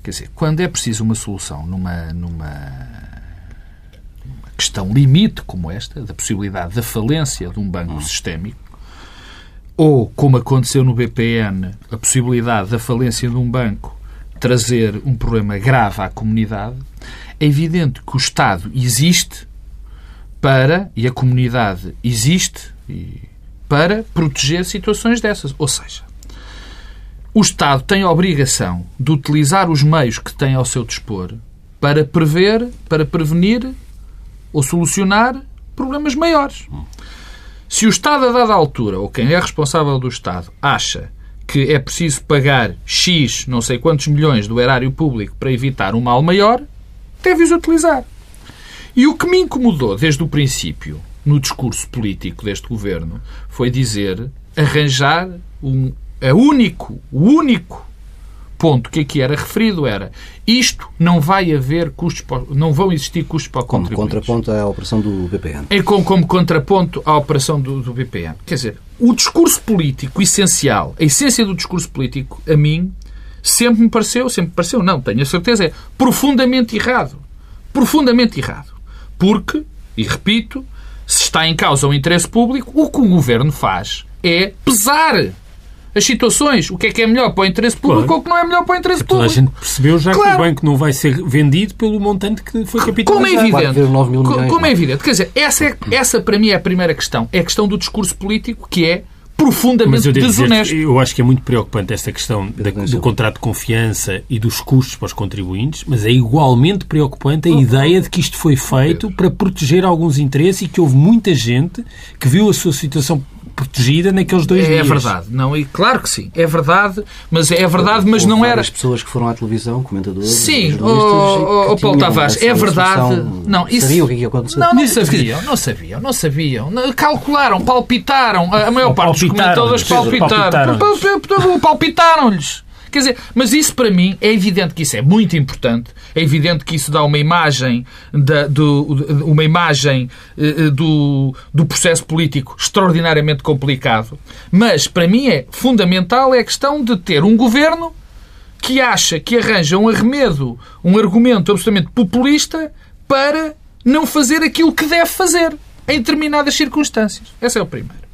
Speaker 2: quer dizer, quando é preciso uma solução numa, numa, numa questão limite como esta, da possibilidade da falência de um banco hum. sistémico, ou, como aconteceu no BPN, a possibilidade da falência de um banco trazer um problema grave à comunidade, é evidente que o Estado existe para, e a comunidade existe para proteger situações dessas. Ou seja, o Estado tem a obrigação de utilizar os meios que tem ao seu dispor para prever, para prevenir ou solucionar problemas maiores. Se o Estado, a dada altura, ou quem é responsável do Estado, acha que é preciso pagar X, não sei quantos milhões do erário público para evitar um mal maior, deve-os utilizar. E o que me incomodou desde o princípio, no discurso político deste governo, foi dizer, arranjar um, a único, o único ponto que aqui era referido era isto não vai haver custos, não vão existir custos para o
Speaker 1: Como contraponto à operação do BPN.
Speaker 2: É como, como contraponto à operação do, do BPN. Quer dizer, o discurso político essencial, a essência do discurso político, a mim, sempre me pareceu, sempre me pareceu, não, tenho a certeza, é profundamente errado. Profundamente errado. Porque, e repito, se está em causa o interesse público, o que o governo faz é pesar as situações, o que é que é melhor para o interesse público claro. ou o que não é melhor para o interesse público.
Speaker 3: Toda a gente percebeu já claro. que o banco não vai ser vendido pelo montante que foi capitalizado.
Speaker 2: Como é evidente. Milhões, como é evidente. Quer dizer, essa, é, essa para mim é a primeira questão. É a questão do discurso político que é profundamente eu desonesto.
Speaker 3: Dizer, eu acho que é muito preocupante esta questão da, do contrato de confiança e dos custos para os contribuintes, mas é igualmente preocupante a oh, ideia de que isto foi feito para proteger alguns interesses e que houve muita gente que viu a sua situação protegida naqueles dois
Speaker 2: é,
Speaker 3: dias.
Speaker 2: É verdade, não, e claro que sim, é verdade, mas é verdade, mas não era.
Speaker 1: as pessoas que foram à televisão, comentadores,
Speaker 2: sim, o, o Paulo Tavares, é verdade. Não,
Speaker 1: isso, sabiam o que ia acontecer?
Speaker 2: Não, não sabiam, não sabiam, não sabiam. Calcularam, palpitaram, a maior parte dos comentadores palpitaram. Palpitaram-lhes. Quer dizer, mas isso para mim é evidente que isso é muito importante, é evidente que isso dá uma imagem, da, do, uma imagem uh, do, do processo político extraordinariamente complicado, mas para mim é fundamental é a questão de ter um governo que acha que arranja um arremedo, um argumento absolutamente populista para não fazer aquilo que deve fazer em determinadas circunstâncias. Essa é a primeira.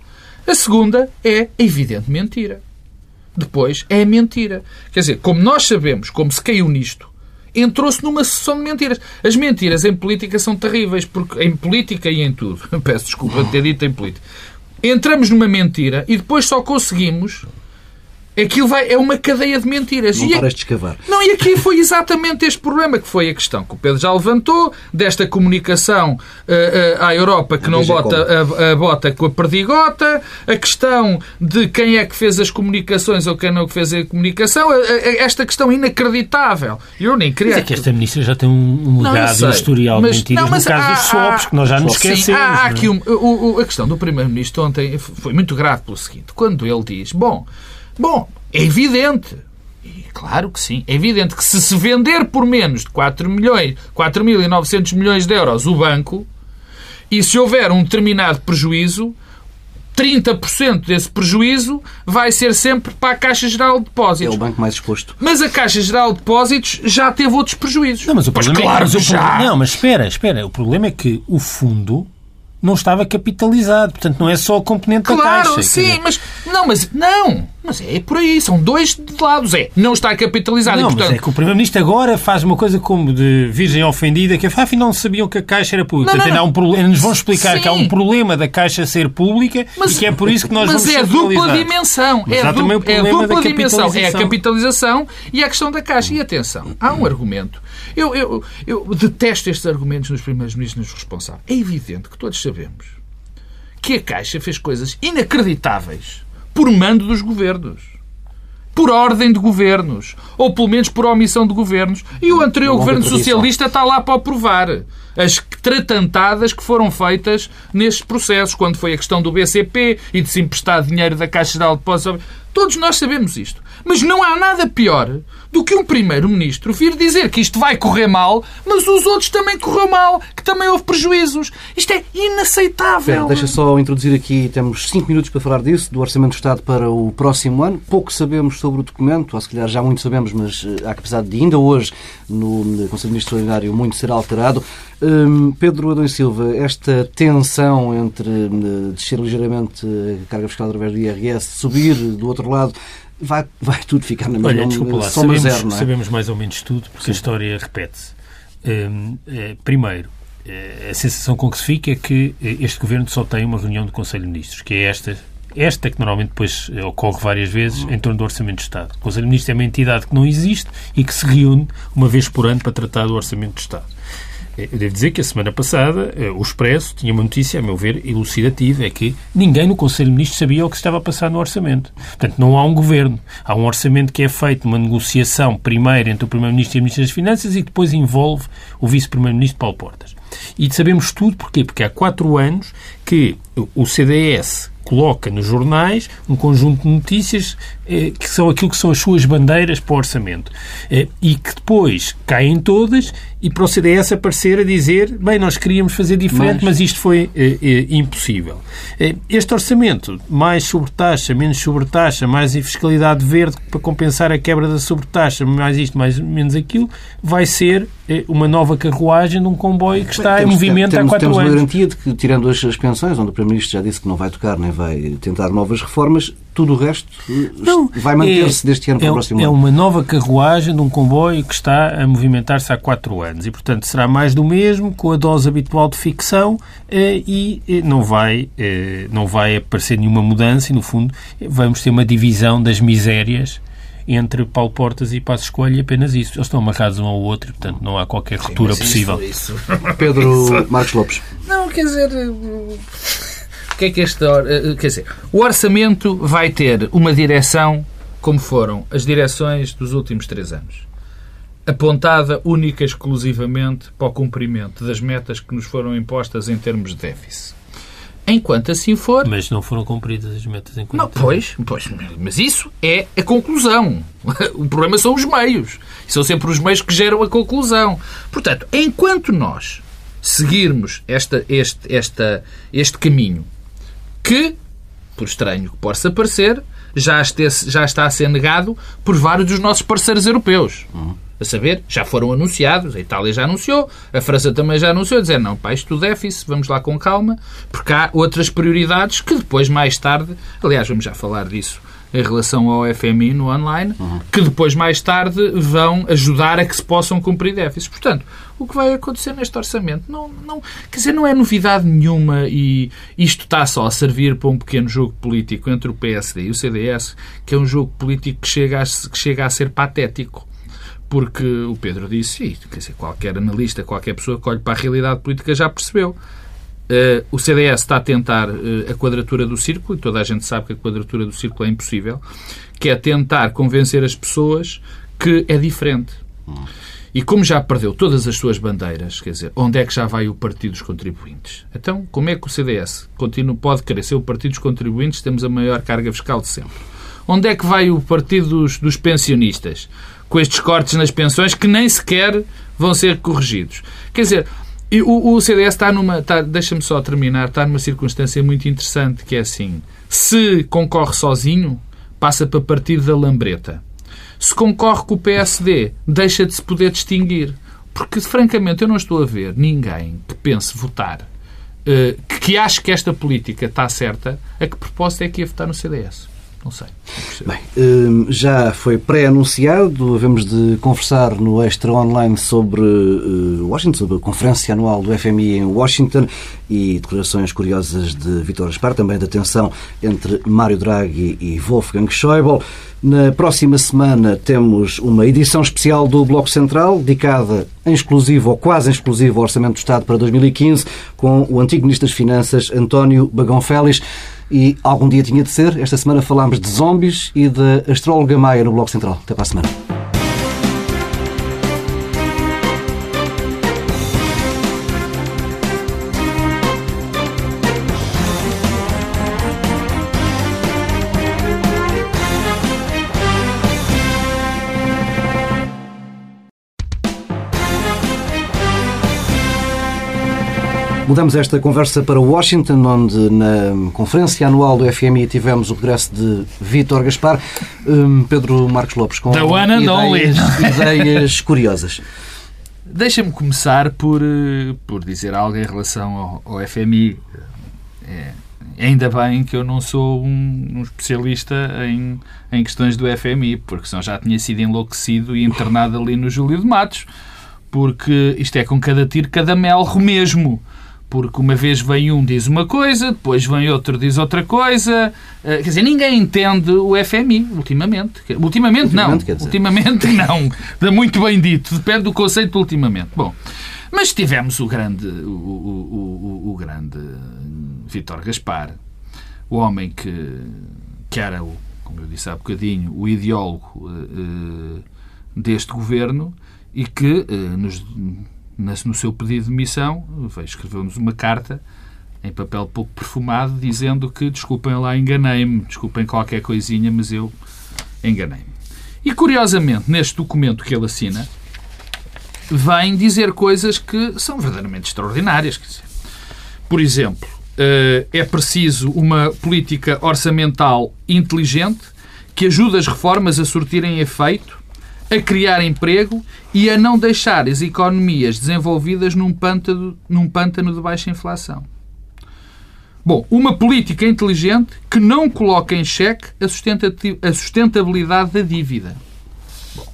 Speaker 2: A segunda é evidente mentira depois é mentira. Quer dizer, como nós sabemos como se caiu nisto, entrou-se numa sessão de mentiras. As mentiras em política são terríveis, porque em política e em tudo. Peço desculpa de ter dito em política. Entramos numa mentira e depois só conseguimos Aquilo vai, é uma cadeia de mentiras.
Speaker 1: Não
Speaker 2: e
Speaker 1: paras de escavar.
Speaker 2: Não, e aqui foi exatamente este problema que foi a questão que o Pedro já levantou, desta comunicação uh, uh, à Europa que não bota a, a, bota com a perdigota, a questão de quem é que fez as comunicações ou quem não fez a comunicação, a, esta questão inacreditável.
Speaker 3: Eu nem queria... Mas é que esta ministra já tem um legado, um historial mas, de mentiras não, mas no caso há, dos SWOPs, que nós já nos esquecemos. Sim, há, há
Speaker 2: aqui um, o, o, a questão do Primeiro-Ministro ontem foi muito grave pelo seguinte, quando ele diz, bom... Bom, é evidente. E claro que sim. É evidente que se se vender por menos de 4 milhões, 4.900 milhões de euros o banco, e se houver um determinado prejuízo, 30% desse prejuízo vai ser sempre para a Caixa Geral de Depósitos.
Speaker 1: É o banco mais exposto.
Speaker 2: Mas a Caixa Geral de Depósitos já teve outros prejuízos.
Speaker 3: Não, mas o problema
Speaker 2: é claro
Speaker 3: é,
Speaker 2: já.
Speaker 3: Não, mas espera, espera. O problema é que o fundo não estava capitalizado. Portanto, não é só o componente
Speaker 2: claro,
Speaker 3: da caixa.
Speaker 2: Claro, sim, mas não, mas não. Mas é por aí, são dois lados. É, não está capitalizado.
Speaker 3: Não,
Speaker 2: e, portanto...
Speaker 3: mas é que o Primeiro-Ministro agora faz uma coisa como de virgem ofendida, que ah, afinal não sabiam que a Caixa era pública. Não, não, não. Um problema, nos vão explicar Sim. que há um problema da Caixa ser pública mas, e que é por isso que nós
Speaker 2: mas
Speaker 3: vamos
Speaker 2: Mas é dupla dimensão.
Speaker 3: Mas
Speaker 2: é,
Speaker 3: du
Speaker 2: é dupla dimensão. É a capitalização e a questão da Caixa. E atenção, há um argumento. Eu, eu, eu detesto estes argumentos nos primeiros ministros nos responsáveis. É evidente que todos sabemos que a Caixa fez coisas inacreditáveis por mando dos governos. Por ordem de governos. Ou pelo menos por omissão de governos. E o anterior governo socialista está lá para provar as tratantadas que foram feitas nestes processos, quando foi a questão do BCP e de se emprestar dinheiro da Caixa de Depósitos. Todos nós sabemos isto. Mas não há nada pior do que um primeiro-ministro vir dizer que isto vai correr mal, mas os outros também correu mal, que também houve prejuízos. Isto é inaceitável.
Speaker 1: deixa só introduzir aqui, temos cinco minutos para falar disso, do Orçamento do Estado para o próximo ano. Pouco sabemos sobre o documento, ou se calhar já muito sabemos, mas eh, há que, apesar de ainda hoje, no Conselho de Ministros Extraordinário, muito ser alterado. Hum, Pedro Adão Silva, esta tensão entre hum, descer ligeiramente a carga fiscal através do IRS, subir do outro lado, vai, vai tudo ficar na mesma
Speaker 3: Olha, desculpa lá, sabemos, zero, é? sabemos mais ou menos tudo, porque Sim. a história repete-se. Um, é, primeiro, é, a sensação com que se fica é que eh, este governo só tem uma reunião do Conselho de Ministros, que é esta, esta que normalmente depois eh, ocorre várias vezes em torno do Orçamento de Estado. O Conselho de Ministros é uma entidade que não existe e que se reúne uma vez por ano para tratar do Orçamento de Estado. Eu devo dizer que a semana passada eh, o Expresso tinha uma notícia, a meu ver, elucidativa, é que ninguém no Conselho de Ministros sabia o que estava a passar no orçamento. Portanto, não há um governo. Há um orçamento que é feito numa negociação primeiro entre o Primeiro-Ministro e o Ministro das Finanças e depois envolve o Vice-Primeiro-Ministro Paulo Portas. E sabemos tudo porquê? Porque há quatro anos que o CDS coloca nos jornais um conjunto de notícias que são aquilo que são as suas bandeiras para o orçamento eh, e que depois caem todas e para o CDS aparecer a dizer bem, nós queríamos fazer diferente, mas, mas isto foi eh, eh impossível. Eh, este orçamento, mais sobretaxa, menos sobretaxa, mais fiscalidade verde para compensar a quebra da sobretaxa, mais isto, mais menos aquilo, vai ser eh, uma nova carruagem de um comboio que está temos, em movimento
Speaker 1: temos,
Speaker 3: há quatro
Speaker 1: temos
Speaker 3: anos.
Speaker 1: Temos uma garantia de que, tirando as, as pensões, onde o Primeiro-Ministro já disse que não vai tocar nem vai tentar novas reformas, tudo o resto não, vai manter-se é, deste ano para
Speaker 3: é,
Speaker 1: o próximo
Speaker 3: é
Speaker 1: ano.
Speaker 3: É uma nova carruagem de um comboio que está a movimentar-se há quatro anos e, portanto, será mais do mesmo, com a dose habitual de ficção eh, e eh, não vai, eh, não vai aparecer nenhuma mudança e, no fundo, vamos ter uma divisão das misérias entre Paulo Portas e Passos Coelho e apenas isso. Eles estão amarrados um ao outro, portanto não há qualquer ruptura possível.
Speaker 2: Isso,
Speaker 1: isso. Pedro isso. Marcos Lopes.
Speaker 2: Não, quer dizer que é que este. Eh, quer dizer, o orçamento vai ter uma direção como foram as direções dos últimos três anos. Apontada única e exclusivamente para o cumprimento das metas que nos foram impostas em termos de déficit. Enquanto assim for.
Speaker 3: Mas não foram cumpridas as metas enquanto.
Speaker 2: Não, pois, pois, mas isso é a conclusão. O problema são os meios. São sempre os meios que geram a conclusão. Portanto, enquanto nós seguirmos esta, este, esta, este caminho que, por estranho que possa parecer, já, já está a ser negado por vários dos nossos parceiros europeus. Uhum. A saber, já foram anunciados, a Itália já anunciou, a França também já anunciou, dizer não, pá, isto déficit, vamos lá com calma, porque há outras prioridades que depois, mais tarde, aliás, vamos já falar disso em relação ao FMI no online, uhum. que depois, mais tarde, vão ajudar a que se possam cumprir déficits. Portanto, o que vai acontecer neste orçamento não, não, quer dizer, não é novidade nenhuma e isto está só a servir para um pequeno jogo político entre o PSD e o CDS, que é um jogo político que chega a, que chega a ser patético porque o Pedro disse, e quer dizer, qualquer analista, qualquer pessoa que olhe para a realidade política já percebeu. Uh, o CDS está a tentar uh, a quadratura do círculo, e toda a gente sabe que a quadratura do círculo é impossível, que é tentar convencer as pessoas que é diferente. E como já perdeu todas as suas bandeiras, quer dizer, onde é que já vai o Partido dos Contribuintes? Então, como é que o CDS continua, pode ser o Partido dos Contribuintes? Temos a maior carga fiscal de sempre. Onde é que vai o Partido dos, dos Pensionistas? com estes cortes nas pensões que nem sequer vão ser corrigidos. Quer dizer, o, o CDS está numa. Está, Deixa-me só terminar, está numa circunstância muito interessante que é assim: se concorre sozinho, passa para partido da lambreta. Se concorre com o PSD, deixa de se poder distinguir. Porque, francamente, eu não estou a ver ninguém que pense votar, uh, que ache que esta política está certa, a que propósito é que ia votar no CDS. Não sei.
Speaker 1: Bem, hum, já foi pré-anunciado, havemos de conversar no Extra Online sobre uh, Washington, sobre a conferência anual do FMI em Washington e declarações curiosas de Vitor Gaspar, também da tensão entre Mário Draghi e Wolfgang Schäuble. Na próxima semana temos uma edição especial do Bloco Central, dedicada em exclusivo ou quase em exclusivo ao Orçamento do Estado para 2015, com o antigo Ministro das Finanças, António Bagão Félix. E algum dia tinha de ser. Esta semana falámos de zombies e da astróloga Maia no Bloco Central. Até para a semana. Mudamos esta conversa para Washington, onde na conferência anual do FMI tivemos o regresso de Vítor Gaspar. Um, Pedro Marcos Lopes com ideias, ideias curiosas.
Speaker 2: Deixa-me começar por, eh, por dizer algo em relação ao, ao FMI. É, ainda bem que eu não sou um, um, especialista em, em questões do FMI, porque senão já tinha sido enlouquecido e internado ali no Júlio de Matos, porque isto é com cada tiro, cada melro mesmo porque uma vez vem um diz uma coisa, depois vem outro diz outra coisa. Eh, quer dizer, ninguém entende o FMI ultimamente. Ultimamente, ultimamente não. Ultimamente não. Dá muito bem dito. Depende do conceito de ultimamente. Bom, mas tivemos o grande, o, o, o, o grande Vítor Gaspar, o homem que, que era, o, como eu disse há bocadinho, o ideólogo uh, deste governo e que uh, nos no seu pedido de demissão, escreveu-nos uma carta em papel pouco perfumado, dizendo que desculpem lá, enganei-me, desculpem qualquer coisinha, mas eu enganei-me. E curiosamente, neste documento que ele assina, vem dizer coisas que são verdadeiramente extraordinárias. Por exemplo, eh, é preciso uma política orçamental inteligente que ajude as reformas a surtirem efeito a criar emprego e a não deixar as economias desenvolvidas num pântano, num pântano de baixa inflação. Bom, uma política inteligente que não coloca em xeque a sustentabilidade da dívida. Bom,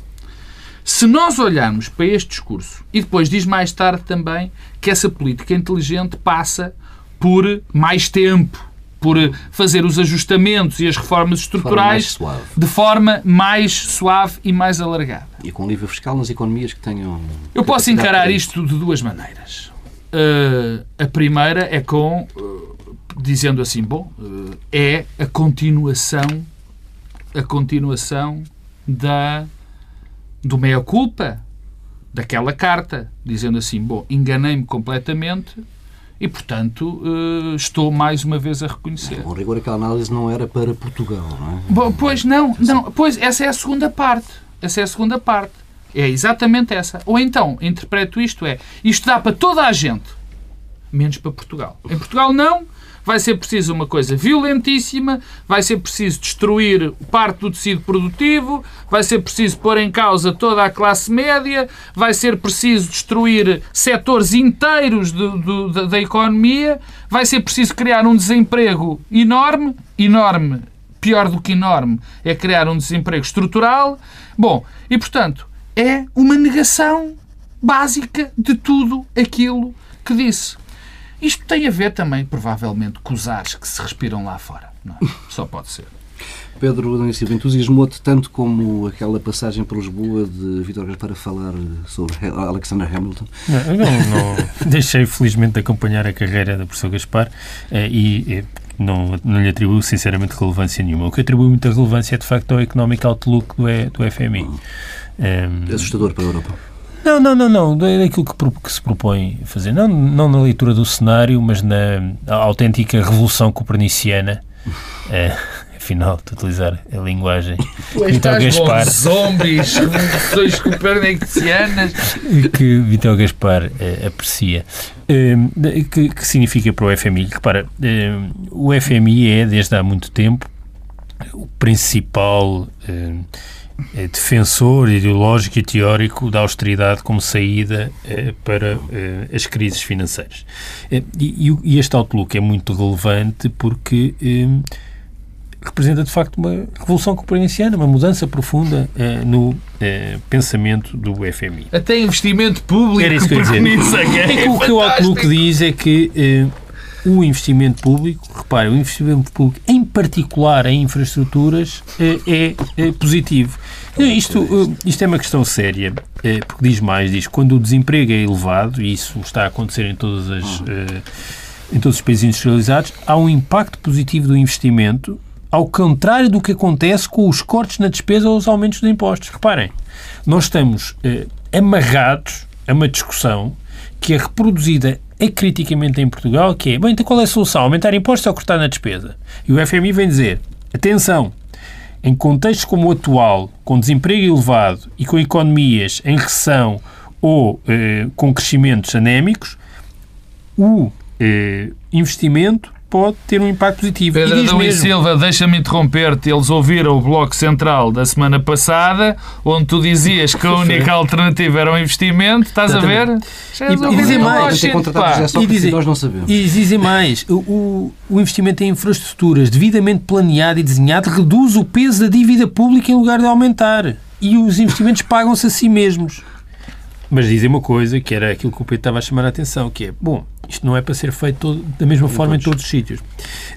Speaker 2: se nós olharmos para este discurso e depois diz mais tarde também que essa política inteligente passa por mais tempo, por fazer os ajustamentos e as reformas estruturais
Speaker 1: de forma,
Speaker 2: de forma mais suave e mais alargada.
Speaker 1: E com livre fiscal nas economias que tenham.
Speaker 2: Eu posso encarar isto de duas maneiras. Uh, a primeira é com. Uh, dizendo assim, bom, uh, é a continuação. A continuação da. do meia-culpa daquela carta, dizendo assim, bom, enganei-me completamente, e, portanto, eh, estou mais uma vez a reconhecer.
Speaker 1: Com rigor, aquela análise não era para Portugal, não é?
Speaker 2: Bom, pois não, não, pois essa é a segunda parte. Essa é a segunda parte. É exatamente essa. Ou então, interpreto isto é, isto dá para toda a gente, menos para Portugal. Em Portugal não, vai ser preciso uma coisa violentíssima, vai ser preciso destruir parte do tecido produtivo, vai ser preciso pôr em causa toda a classe média, vai ser preciso destruir setores inteiros da economia, vai ser preciso criar um desemprego enorme, enorme pior do que enorme, é criar um desemprego estrutural. Bom, e portanto, é uma negação básica de tudo aquilo que disse. Isto tem a ver também, provavelmente, com os ares que se respiram lá fora. Não é? Só pode ser.
Speaker 1: Pedro Adão Silva, entusiasmou-te tanto como aquela passagem por Lisboa de Vítor para falar sobre Alexander Hamilton?
Speaker 3: Não, não, não deixei felizmente de acompanhar a carreira da professor Gaspar eh, e eh, não, não lhe atribuo sinceramente relevância nenhuma. O que atribuo muita relevância é de facto ao Economic Outlook do, do FMI. Um,
Speaker 1: ehm, Assustador para a Europa.
Speaker 3: Não, não, não, não. É aquilo que, que, se propõe fazer. Não, não na leitura do cenário, mas na autêntica revolução coperniciana. É, afinal, de utilizar a linguagem
Speaker 2: Vitor Gaspar. Zombies, revoluções copernicianas.
Speaker 3: Que Vitor Gaspar é, aprecia. É, que, que, significa para o FMI? Repara, o FMI é, desde há muito tempo, o principal é defensor ideológico e teórico da austeridade como saída eh, para eh, as crises financeiras. E, este outlook é muito relevante porque representa de facto uma revolução coperniciana, uma mudança profunda no pensamento do FMI.
Speaker 2: Até investimento público Era isso que eu dizer.
Speaker 3: É, é o que o outlook diz é que o investimento público, repare, o investimento público, em particular em infraestruturas, é, é positivo. Isto, isto é uma questão séria, porque diz mais, diz quando o desemprego é elevado, e isso está a acontecer em, todas as, em todos os países industrializados, há um impacto positivo do investimento, ao contrário do que acontece com os cortes na despesa ou os aumentos de impostos. Reparem, nós estamos amarrados a uma discussão que é reproduzida acriticamente em Portugal, que é, bem, então qual é a solução? Aumentar impostos ou cortar na despesa? E o FMI vem dizer, atenção, em contextos como o atual, com desemprego elevado e com economias em recessão ou eh, com crescimentos anémicos, o eh, investimento pode ter um impacto positivo.
Speaker 2: Pedro Adão e Silva, deixa-me interromper-te. Eles ouviram o Bloco Central da semana passada, onde tu dizias que a única alternativa era o investimento. Estás Exatamente. a ver?
Speaker 3: E, e dizem mais. E dizem, nós não sabemos. E dizem mais. O, o investimento em infraestruturas devidamente planeado e desenhado reduz o peso da dívida pública em lugar de aumentar. E os investimentos pagam-se a si mesmos. Mas dizem uma coisa, que era aquilo que o Pedro estava a chamar a atenção, que é, bom, isto não é para ser feito todo, da mesma forma em todos os sítios.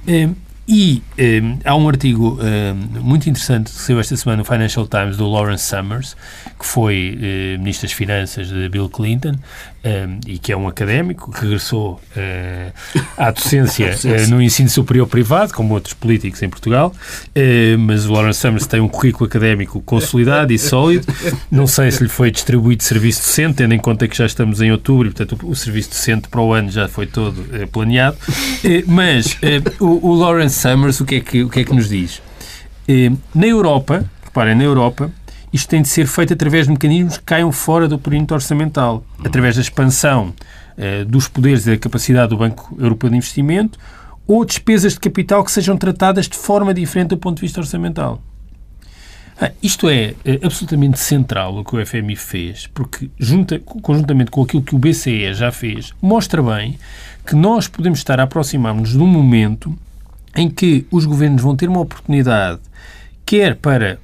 Speaker 3: Eh, e um, há um artigo um, muito interessante que saiu esta semana no Financial Times do Lawrence Summers, que foi uh, Ministro das Finanças de Bill Clinton um, e que é um académico, regressou uh, à docência uh, no ensino superior privado, como outros políticos em Portugal, mas o Lawrence Summers tem um currículo académico consolidado e sólido. Não sei se lhe foi distribuído serviço docente, tendo em conta que já estamos em outubro e, portanto, o, o serviço docente para o ano já foi todo planeado. mas o, o Lawrence Summers, o que é que, o que, é que nos diz? Na Europa, reparem, na Europa, isto tem de ser feito através de mecanismos que caiam fora do perímetro orçamental, através da expansão eh, dos poderes e da capacidade do Banco Europeu de Investimento ou despesas de capital que sejam tratadas de forma diferente do ponto de vista orçamental. Ah, isto é, é absolutamente central o que o FMI fez, porque, junta, conjuntamente com aquilo que o BCE já fez, mostra bem que nós podemos estar a aproximar-nos de um momento em que os governos vão ter uma oportunidade, quer para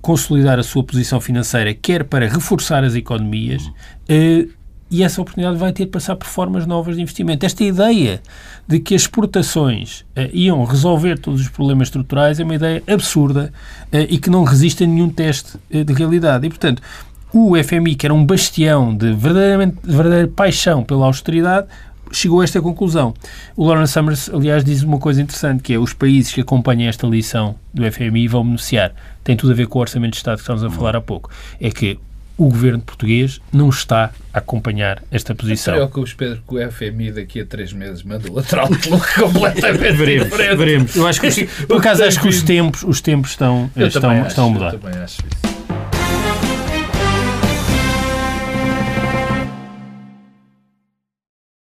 Speaker 3: consolidar a sua posição financeira, quer para reforçar as economias, eh, e essa oportunidade vai ter de passar por formas novas de investimento. Esta ideia de que as exportações eh, iam resolver todos os problemas estruturais é uma ideia absurda eh, e que não resiste a nenhum teste eh, de realidade. E, portanto, o FMI, que era um bastião de verdadeiramente, de verdadeira paixão pela austeridade, chegou a esta conclusão. O Lawrence Summers, aliás, diz uma coisa interessante, que é os países que acompanham esta lição do FMI vão beneficiar. Tem tudo a ver com o Orçamento de Estado que estamos a falar há pouco. É que o governo português não está a acompanhar esta posição.
Speaker 2: É o que eu espero que o FMI daqui a três meses mande o lateral completamente
Speaker 3: veremos,
Speaker 2: diferente.
Speaker 3: Veremos. Eu acho que, por acaso, acho que os tempos, os tempos estão, estão, estão a mudar.
Speaker 2: Eu também acho isso.